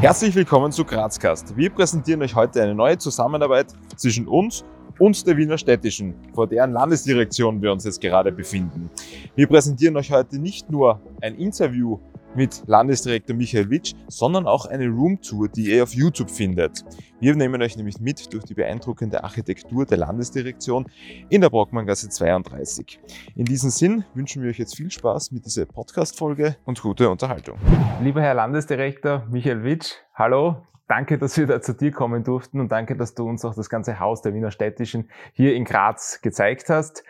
Herzlich willkommen zu Grazcast. Wir präsentieren euch heute eine neue Zusammenarbeit zwischen uns und der Wiener Städtischen, vor deren Landesdirektion wir uns jetzt gerade befinden. Wir präsentieren euch heute nicht nur ein Interview mit Landesdirektor Michael Witsch, sondern auch eine Roomtour, die ihr auf YouTube findet. Wir nehmen euch nämlich mit durch die beeindruckende Architektur der Landesdirektion in der Brockmanngasse 32. In diesem Sinn wünschen wir euch jetzt viel Spaß mit dieser Podcast-Folge und gute Unterhaltung. Lieber Herr Landesdirektor Michael Witsch, hallo. Danke, dass wir da zu dir kommen durften und danke, dass du uns auch das ganze Haus der Wiener Städtischen hier in Graz gezeigt hast.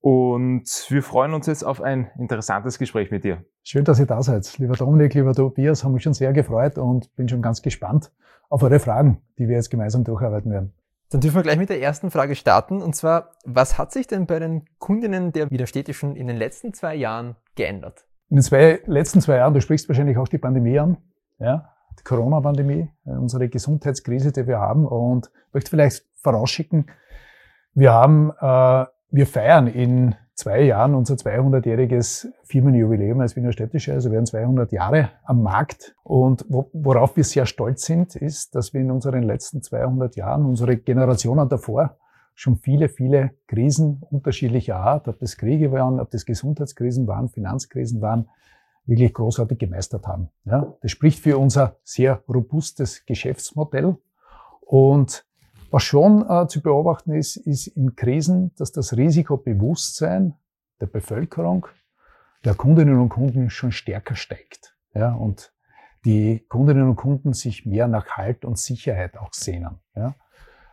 Und wir freuen uns jetzt auf ein interessantes Gespräch mit dir. Schön, dass ihr da seid. Lieber Dominik, lieber Tobias, haben mich schon sehr gefreut und bin schon ganz gespannt auf eure Fragen, die wir jetzt gemeinsam durcharbeiten werden. Dann dürfen wir gleich mit der ersten Frage starten. Und zwar, was hat sich denn bei den Kundinnen der Widerstädtischen in den letzten zwei Jahren geändert? In den zwei, letzten zwei Jahren, du sprichst wahrscheinlich auch die Pandemie an, ja, die Corona-Pandemie, äh, unsere Gesundheitskrise, die wir haben. Und ich möchte vielleicht vorausschicken, wir haben äh, wir feiern in zwei Jahren unser 200-jähriges Firmenjubiläum als Wiener Städtische, also werden 200 Jahre am Markt. Und worauf wir sehr stolz sind, ist, dass wir in unseren letzten 200 Jahren, unsere Generationen davor, schon viele, viele Krisen unterschiedlicher Art, ob das Kriege waren, ob das Gesundheitskrisen waren, Finanzkrisen waren, wirklich großartig gemeistert haben. Ja, das spricht für unser sehr robustes Geschäftsmodell. Und was schon äh, zu beobachten ist, ist in Krisen, dass das Risikobewusstsein der Bevölkerung, der Kundinnen und Kunden schon stärker steigt. Ja, und die Kundinnen und Kunden sich mehr nach Halt und Sicherheit auch sehnen. Ja.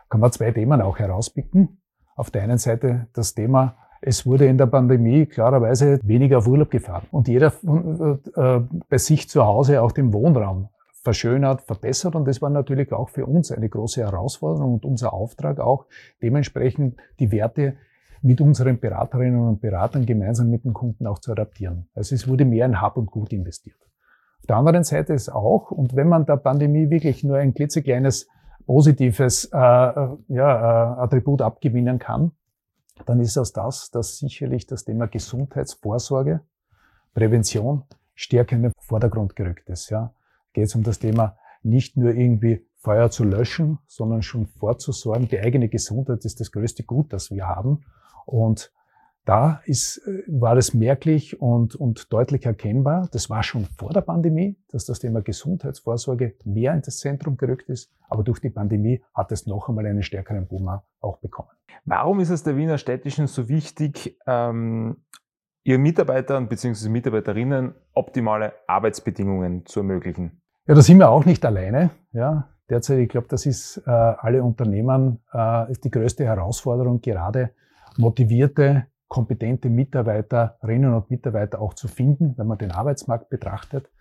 Kann man zwei Themen auch herauspicken. Auf der einen Seite das Thema, es wurde in der Pandemie klarerweise weniger auf Urlaub gefahren und jeder äh, äh bei sich zu Hause auch den Wohnraum verschönert, verbessert. Und das war natürlich auch für uns eine große Herausforderung und unser Auftrag auch, dementsprechend die Werte mit unseren Beraterinnen und Beratern gemeinsam mit den Kunden auch zu adaptieren. Also es wurde mehr in Hab und Gut investiert. Auf der anderen Seite ist auch, und wenn man der Pandemie wirklich nur ein klitzekleines positives äh, äh ja, äh, Attribut abgewinnen kann, dann ist das das, dass sicherlich das Thema Gesundheitsvorsorge, Prävention stärker in den Vordergrund gerückt ist. Ja geht es um das Thema nicht nur irgendwie Feuer zu löschen, sondern schon vorzusorgen. Die eigene Gesundheit ist das größte Gut, das wir haben. Und da ist, äh, war es merklich und, und deutlich erkennbar, das war schon vor der Pandemie, dass das Thema Gesundheitsvorsorge mehr in das Zentrum gerückt ist. Aber durch die Pandemie hat es noch einmal einen stärkeren Boom auch bekommen. Warum ist es der Wiener Städtischen so wichtig, ähm, ihren Mitarbeitern bzw. Mitarbeiterinnen optimale Arbeitsbedingungen zu ermöglichen? Ja, da sind wir auch nicht alleine. Ja, derzeit, ich glaube, das ist äh, alle Unternehmen äh, ist die größte Herausforderung, gerade motivierte, kompetente Mitarbeiterinnen und Mitarbeiter auch zu finden, wenn man den Arbeitsmarkt betrachtet.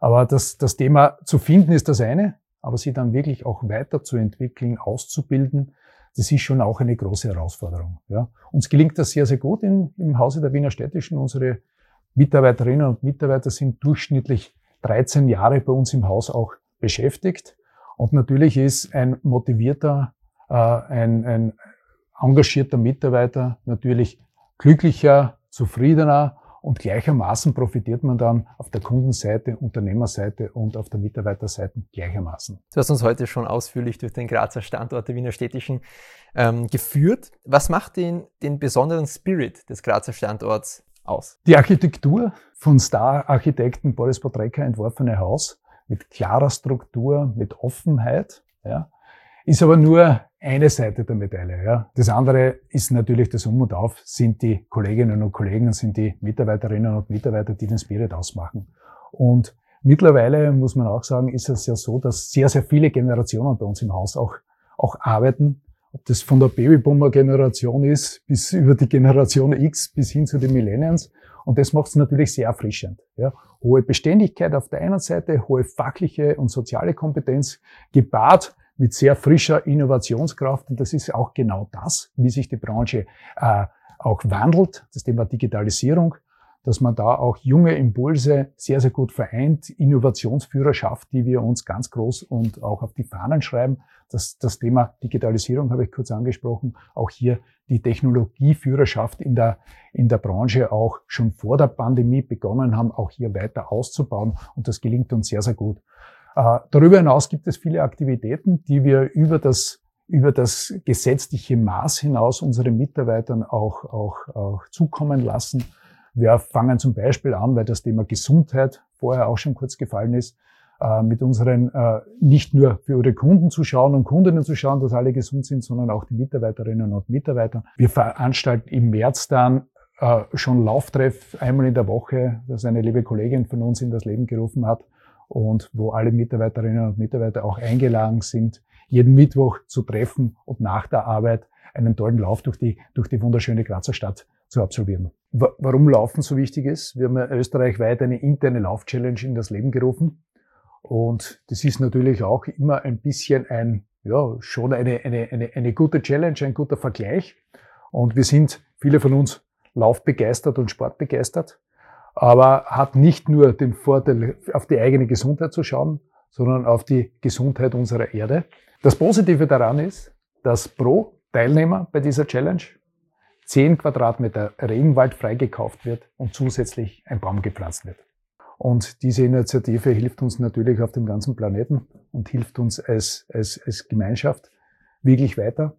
Aber das, das Thema zu finden ist das eine, aber sie dann wirklich auch weiterzuentwickeln, auszubilden, das ist schon auch eine große Herausforderung. Ja. Uns gelingt das sehr, sehr gut in, im Hause der Wiener Städtischen. Unsere Mitarbeiterinnen und Mitarbeiter sind durchschnittlich 13 Jahre bei uns im Haus auch beschäftigt. Und natürlich ist ein motivierter, äh, ein, ein engagierter Mitarbeiter natürlich glücklicher, zufriedener und gleichermaßen profitiert man dann auf der Kundenseite, Unternehmerseite und auf der Mitarbeiterseite gleichermaßen. Du hast uns heute schon ausführlich durch den Grazer Standort der Wiener Städtischen ähm, geführt. Was macht den, den besonderen Spirit des Grazer Standorts aus? Die Architektur von Star-Architekten Boris Potrecker entworfene Haus mit klarer Struktur, mit Offenheit, ja, ist aber nur eine Seite der Medaille. Ja. Das andere ist natürlich das Um und Auf, sind die Kolleginnen und Kollegen, sind die Mitarbeiterinnen und Mitarbeiter, die den Spirit ausmachen. Und mittlerweile muss man auch sagen, ist es ja so, dass sehr, sehr viele Generationen bei uns im Haus auch, auch arbeiten ob das von der Babyboomer-Generation ist, bis über die Generation X bis hin zu den Millennials. Und das macht es natürlich sehr erfrischend. Ja. Hohe Beständigkeit auf der einen Seite, hohe fachliche und soziale Kompetenz, gepaart mit sehr frischer Innovationskraft. Und das ist auch genau das, wie sich die Branche äh, auch wandelt, das Thema Digitalisierung dass man da auch junge Impulse sehr, sehr gut vereint, Innovationsführerschaft, die wir uns ganz groß und auch auf die Fahnen schreiben. Das, das Thema Digitalisierung habe ich kurz angesprochen. Auch hier die Technologieführerschaft in der, in der Branche auch schon vor der Pandemie begonnen haben, auch hier weiter auszubauen. Und das gelingt uns sehr, sehr gut. Äh, darüber hinaus gibt es viele Aktivitäten, die wir über das über das gesetzliche Maß hinaus unseren Mitarbeitern auch, auch, auch zukommen lassen. Wir fangen zum Beispiel an, weil das Thema Gesundheit vorher auch schon kurz gefallen ist, äh, mit unseren, äh, nicht nur für ihre Kunden zu schauen und Kundinnen zu schauen, dass alle gesund sind, sondern auch die Mitarbeiterinnen und Mitarbeiter. Wir veranstalten im März dann äh, schon Lauftreff einmal in der Woche, das eine liebe Kollegin von uns in das Leben gerufen hat und wo alle Mitarbeiterinnen und Mitarbeiter auch eingeladen sind, jeden Mittwoch zu treffen und nach der Arbeit einen tollen Lauf durch die, durch die wunderschöne Grazer Stadt zu absolvieren. Warum Laufen so wichtig ist? Wir haben ja österreichweit eine interne Lauf-Challenge in das Leben gerufen. Und das ist natürlich auch immer ein bisschen ein, ja, schon eine, eine, eine, eine gute Challenge, ein guter Vergleich. Und wir sind, viele von uns, laufbegeistert und sportbegeistert, aber hat nicht nur den Vorteil, auf die eigene Gesundheit zu schauen, sondern auf die Gesundheit unserer Erde. Das Positive daran ist, dass pro Teilnehmer bei dieser Challenge 10 Quadratmeter Regenwald freigekauft wird und zusätzlich ein Baum gepflanzt wird. Und diese Initiative hilft uns natürlich auf dem ganzen Planeten und hilft uns als, als, als Gemeinschaft wirklich weiter.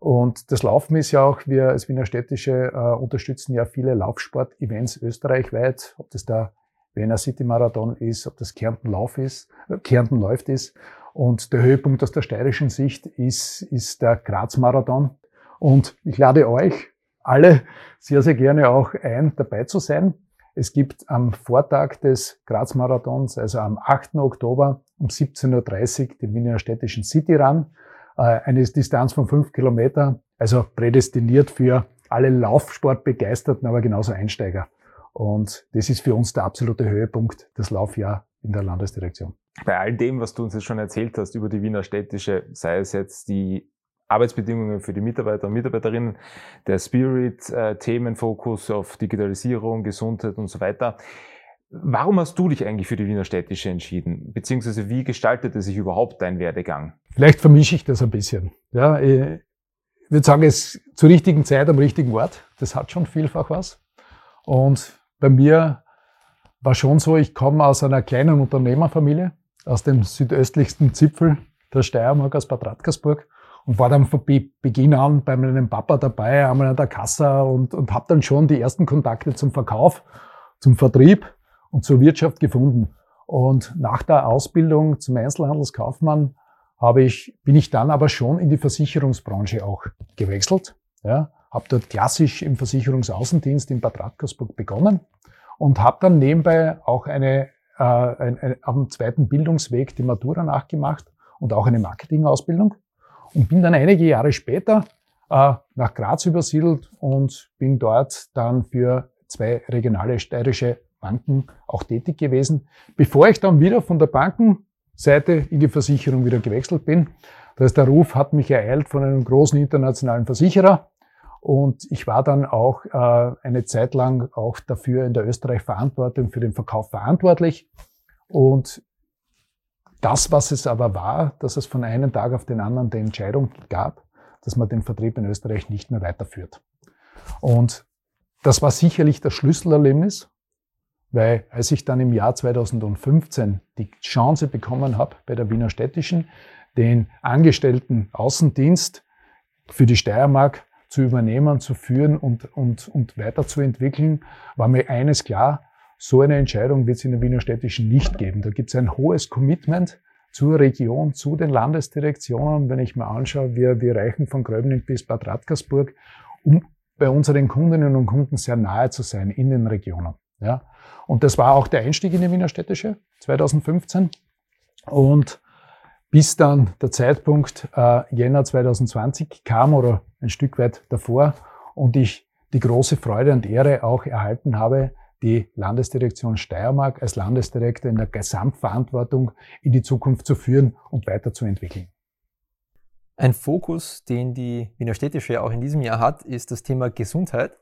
Und das Laufen ist ja auch, wir als Wiener Städtische äh, unterstützen ja viele Laufsport-Events österreichweit, ob das der Wiener City Marathon ist, ob das Kärnten Lauf ist, äh, Kärnten läuft ist. Und der Höhepunkt aus der steirischen Sicht ist, ist der Graz Marathon. Und ich lade euch alle sehr, sehr gerne auch ein, dabei zu sein. Es gibt am Vortag des Graz-Marathons, also am 8. Oktober um 17.30 Uhr den Wiener Städtischen City Run, äh, eine Distanz von fünf Kilometer, also prädestiniert für alle Laufsportbegeisterten, aber genauso Einsteiger. Und das ist für uns der absolute Höhepunkt, das Laufjahr in der Landesdirektion. Bei all dem, was du uns jetzt schon erzählt hast über die Wiener Städtische, sei es jetzt die Arbeitsbedingungen für die Mitarbeiter und Mitarbeiterinnen, der Spirit, äh, Themenfokus auf Digitalisierung, Gesundheit und so weiter. Warum hast du dich eigentlich für die Wiener Städtische entschieden? Beziehungsweise wie gestaltete sich überhaupt dein Werdegang? Vielleicht vermische ich das ein bisschen. Ja, ich würde sagen, es zur richtigen Zeit am richtigen Ort. Das hat schon vielfach was. Und bei mir war schon so, ich komme aus einer kleinen Unternehmerfamilie, aus dem südöstlichsten Zipfel der Steiermark, aus Bad Radkersburg und war dann von Beginn an bei meinem Papa dabei, einmal an der Kasse und, und habe dann schon die ersten Kontakte zum Verkauf, zum Vertrieb und zur Wirtschaft gefunden. Und nach der Ausbildung zum Einzelhandelskaufmann habe ich, bin ich dann aber schon in die Versicherungsbranche auch gewechselt. Ja, habe dort klassisch im Versicherungsaußendienst in Bad Radkersburg begonnen und habe dann nebenbei auch eine, äh, ein, ein, am zweiten Bildungsweg die Matura nachgemacht und auch eine Marketingausbildung und bin dann einige Jahre später äh, nach Graz übersiedelt und bin dort dann für zwei regionale steirische Banken auch tätig gewesen, bevor ich dann wieder von der Bankenseite in die Versicherung wieder gewechselt bin. Das heißt, der Ruf hat mich ereilt von einem großen internationalen Versicherer und ich war dann auch äh, eine Zeit lang auch dafür in der Österreich-Verantwortung für den Verkauf verantwortlich und das, was es aber war, dass es von einem Tag auf den anderen die Entscheidung gab, dass man den Vertrieb in Österreich nicht mehr weiterführt. Und das war sicherlich das Schlüsselerlebnis, weil als ich dann im Jahr 2015 die Chance bekommen habe, bei der Wiener Städtischen den Angestellten Außendienst für die Steiermark zu übernehmen, zu führen und, und, und weiterzuentwickeln, war mir eines klar, so eine Entscheidung wird es in der Wiener Städtischen nicht geben. Da gibt es ein hohes Commitment zur Region, zu den Landesdirektionen. Wenn ich mir anschaue, wir, wir reichen von Gröbning bis Bad Radkersburg, um bei unseren Kundinnen und Kunden sehr nahe zu sein in den Regionen. Ja. Und das war auch der Einstieg in die Wiener Städtische 2015. Und bis dann der Zeitpunkt äh, Jänner 2020 kam oder ein Stück weit davor und ich die große Freude und Ehre auch erhalten habe, die Landesdirektion Steiermark als Landesdirektor in der Gesamtverantwortung in die Zukunft zu führen und weiterzuentwickeln. Ein Fokus, den die Wiener Städtische auch in diesem Jahr hat, ist das Thema Gesundheit.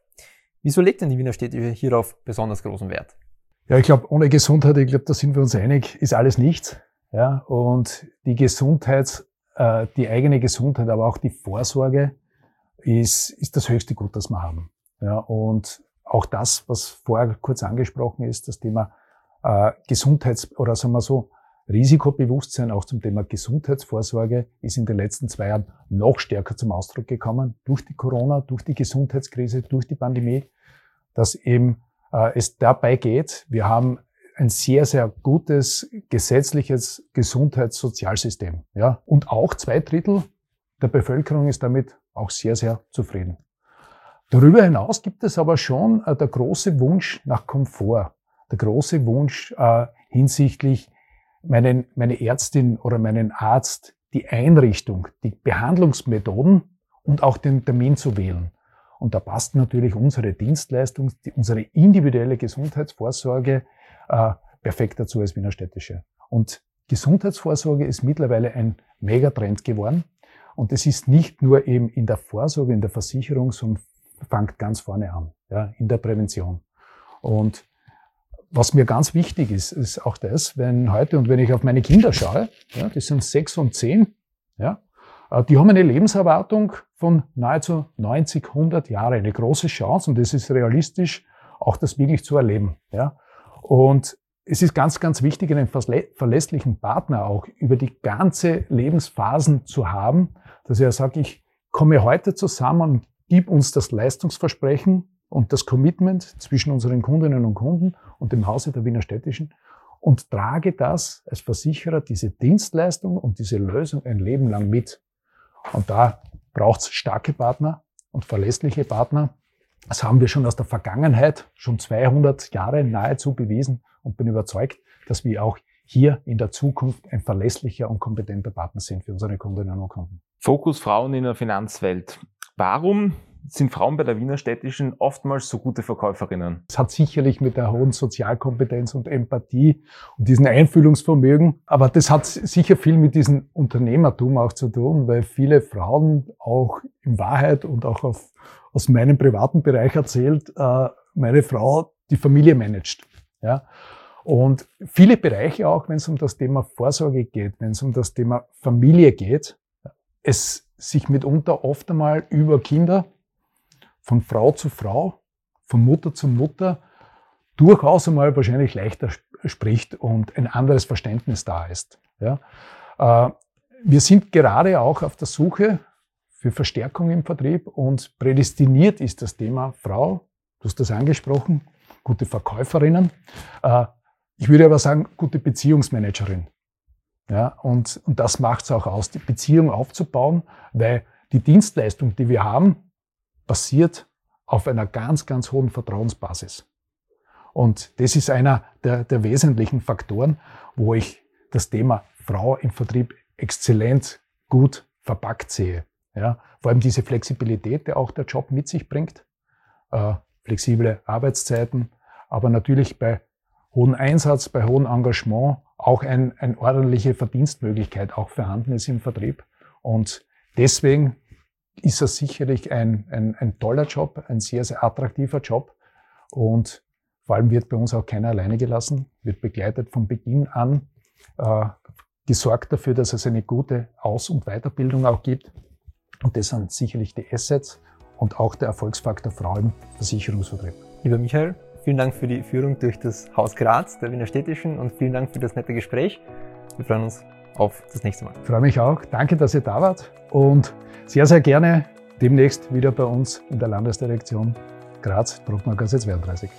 Wieso legt denn die Wiener Städtische hierauf besonders großen Wert? Ja, ich glaube, ohne Gesundheit, ich glaube, da sind wir uns einig, ist alles nichts. Ja, und die Gesundheit, äh, die eigene Gesundheit, aber auch die Vorsorge ist, ist das höchste Gut, das wir haben. Ja, und auch das, was vorher kurz angesprochen ist, das Thema äh, Gesundheits- oder sagen wir so, Risikobewusstsein auch zum Thema Gesundheitsvorsorge ist in den letzten zwei Jahren noch stärker zum Ausdruck gekommen durch die Corona, durch die Gesundheitskrise, durch die Pandemie, dass eben äh, es dabei geht. Wir haben ein sehr, sehr gutes gesetzliches Gesundheitssozialsystem. Ja? Und auch zwei Drittel der Bevölkerung ist damit auch sehr, sehr zufrieden. Darüber hinaus gibt es aber schon äh, der große Wunsch nach Komfort, der große Wunsch äh, hinsichtlich meinen, meine Ärztin oder meinen Arzt, die Einrichtung, die Behandlungsmethoden und auch den Termin zu wählen. Und da passt natürlich unsere Dienstleistung, die, unsere individuelle Gesundheitsvorsorge äh, perfekt dazu als Wiener Städtische. Und Gesundheitsvorsorge ist mittlerweile ein Megatrend geworden. Und es ist nicht nur eben in der Vorsorge, in der Versicherung, sondern fängt ganz vorne an, ja, in der Prävention. Und was mir ganz wichtig ist, ist auch das, wenn heute und wenn ich auf meine Kinder schaue, ja, die sind sechs und zehn, ja, äh, die haben eine Lebenserwartung von nahezu 90, 100 Jahre, eine große Chance und es ist realistisch, auch das wirklich zu erleben. Ja. Und es ist ganz, ganz wichtig, einen verlässlichen Partner auch über die ganze Lebensphasen zu haben, dass er sagt, ich komme heute zusammen gib uns das Leistungsversprechen und das Commitment zwischen unseren Kundinnen und Kunden und dem Hause der Wiener Städtischen und trage das als Versicherer, diese Dienstleistung und diese Lösung ein Leben lang mit. Und da braucht es starke Partner und verlässliche Partner. Das haben wir schon aus der Vergangenheit, schon 200 Jahre nahezu bewiesen und bin überzeugt, dass wir auch hier in der Zukunft ein verlässlicher und kompetenter Partner sind für unsere Kundinnen und Kunden. Fokus Frauen in der Finanzwelt. Warum sind Frauen bei der Wiener Städtischen oftmals so gute Verkäuferinnen? Es hat sicherlich mit der hohen Sozialkompetenz und Empathie und diesem Einfühlungsvermögen, aber das hat sicher viel mit diesem Unternehmertum auch zu tun, weil viele Frauen auch in Wahrheit und auch auf, aus meinem privaten Bereich erzählt, äh, meine Frau die Familie managt. Ja? Und viele Bereiche auch, wenn es um das Thema Vorsorge geht, wenn es um das Thema Familie geht, es sich mitunter oft einmal über Kinder von Frau zu Frau, von Mutter zu Mutter durchaus einmal wahrscheinlich leichter spricht und ein anderes Verständnis da ist. Ja. Äh, wir sind gerade auch auf der Suche für Verstärkung im Vertrieb und prädestiniert ist das Thema Frau, du hast das angesprochen, gute Verkäuferinnen. Äh, ich würde aber sagen, gute Beziehungsmanagerin. Ja, und, und das macht es auch aus, die Beziehung aufzubauen, weil die Dienstleistung, die wir haben, basiert auf einer ganz, ganz hohen Vertrauensbasis. Und das ist einer der, der wesentlichen Faktoren, wo ich das Thema Frau im Vertrieb exzellent gut verpackt sehe. Ja, vor allem diese Flexibilität, die auch der Job mit sich bringt, äh, flexible Arbeitszeiten, aber natürlich bei hohem Einsatz, bei hohem Engagement auch ein, eine ordentliche Verdienstmöglichkeit auch vorhanden ist im Vertrieb. Und deswegen ist es sicherlich ein, ein, ein toller Job, ein sehr, sehr attraktiver Job. Und vor allem wird bei uns auch keiner alleine gelassen, wird begleitet von Beginn an, äh, gesorgt dafür, dass es eine gute Aus- und Weiterbildung auch gibt. Und das sind sicherlich die Assets und auch der Erfolgsfaktor Frau im Versicherungsvertrieb. Lieber Michael, vielen Dank für die Führung durch das Haus Graz der Wiener Städtischen und vielen Dank für das nette Gespräch. Wir freuen uns auf das nächste Mal. Ich freue mich auch. Danke, dass ihr da wart und sehr, sehr gerne demnächst wieder bei uns in der Landesdirektion Graz, Druckmarkasse 32.